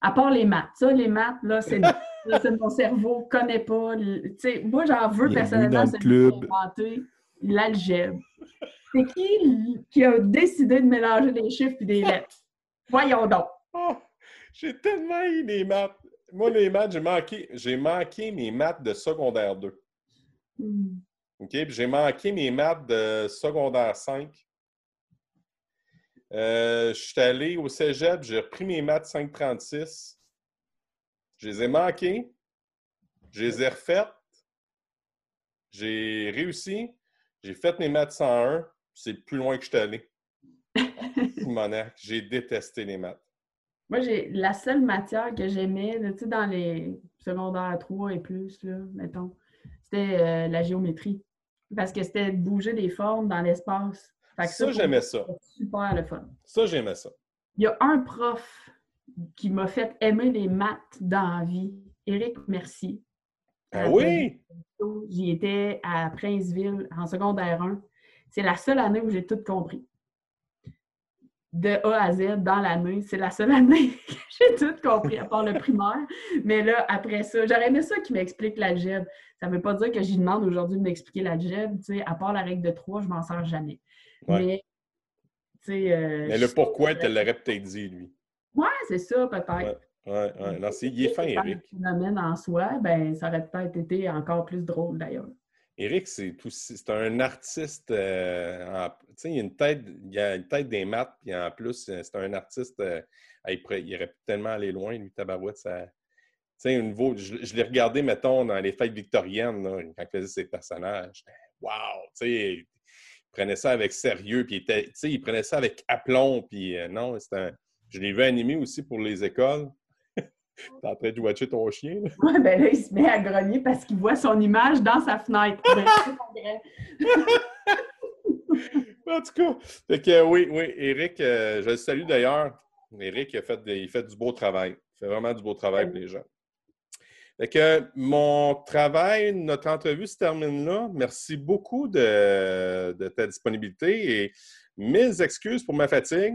À part les maths. Ça, les maths, là, c'est mon cerveau ne connaît pas. moi, j'en veux personnellement celui qui a inventé l'algèbre. C'est qui qui a décidé de mélanger des chiffres et des lettres? Voyons donc. Oh, j'ai tellement eu les maths. Moi, les maths, j'ai manqué, j'ai manqué mes maths de secondaire 2. Hmm. OK? j'ai manqué mes maths de secondaire 5. Euh, je suis allé au cégep, j'ai repris mes maths 536. Je les ai manqués. Je les ai refaites. J'ai réussi. J'ai fait mes maths 101. C'est plus loin que je suis allé. j'ai détesté les maths. Moi, j'ai la seule matière que j'aimais, tu sais, dans les secondaires 3 et plus, là, mettons, c'était euh, la géométrie. Parce que c'était de bouger des formes dans l'espace. Ça, ça j'aimais ça. Super le fun. Ça, j'aimais ça. Il y a un prof qui m'a fait aimer les maths dans la vie, Éric Mercier. Ah oui? J'y étais à Princeville en secondaire 1. C'est la seule année où j'ai tout compris. de A à Z dans l'année. C'est la seule année que j'ai tout compris, à part le primaire. Mais là, après ça, j'aurais aimé ça qui m'explique l'algèbre. Ça ne veut pas dire que j'y demande aujourd'hui de m'expliquer l'algèbre. À part la règle de 3, je m'en sers jamais. Mais, euh, Mais le pourquoi, tu l'aurais peut-être dit, lui. Oui, c'est ça, peut-être. Oui, ouais. Non, il est fin, Eric. Le phénomène en soi, ben, ça aurait peut-être été encore plus drôle, d'ailleurs. Eric, c'est c'est un artiste. Euh, sais, il, y a une tête, il a une tête des maths, puis en plus, euh, c'est un artiste. Euh, il, il, aurait tellement aller loin, lui, Tabarouette. Ça, niveau, je, je l'ai regardé, mettons, dans les fêtes victoriennes, là, quand il faisait ses personnages. Wow! Il prenait ça avec sérieux, puis il, il prenait ça avec aplomb, puis non, c'est un. Je l'ai vu animé aussi pour les écoles. T'es en train de watcher ton chien? Oui, ben là, il se met à grogner parce qu'il voit son image dans sa fenêtre. Ben, en tout cas, fait que, oui, oui, Eric, euh, je le salue d'ailleurs. Eric, il, fait, il fait du beau travail. Il fait vraiment du beau travail pour les gens. Fait que mon travail, notre entrevue se termine là. Merci beaucoup de, de ta disponibilité et mille excuses pour ma fatigue.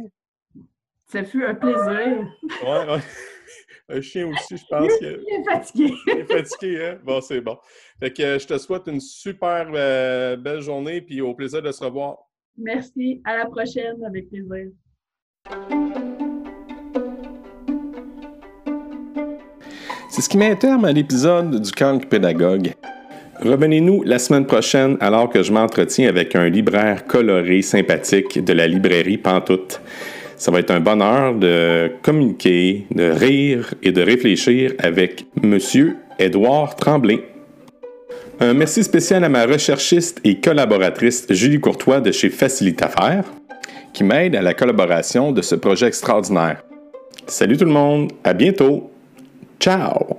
Ça fut un plaisir. Oui. Un chien aussi, je pense. Il est fatigué. Il est fatigué, hein? Bon, c'est bon. Fait que euh, je te souhaite une super euh, belle journée, puis au plaisir de se revoir. Merci. À la prochaine, avec plaisir. C'est ce qui met un terme à l'épisode du Kank Pédagogue. Revenez-nous la semaine prochaine alors que je m'entretiens avec un libraire coloré sympathique de la librairie Pantoute. Ça va être un bonheur de communiquer, de rire et de réfléchir avec Monsieur Édouard Tremblay. Un merci spécial à ma recherchiste et collaboratrice Julie Courtois de chez Facilite Affaires, qui m'aide à la collaboration de ce projet extraordinaire. Salut tout le monde, à bientôt. Ciao!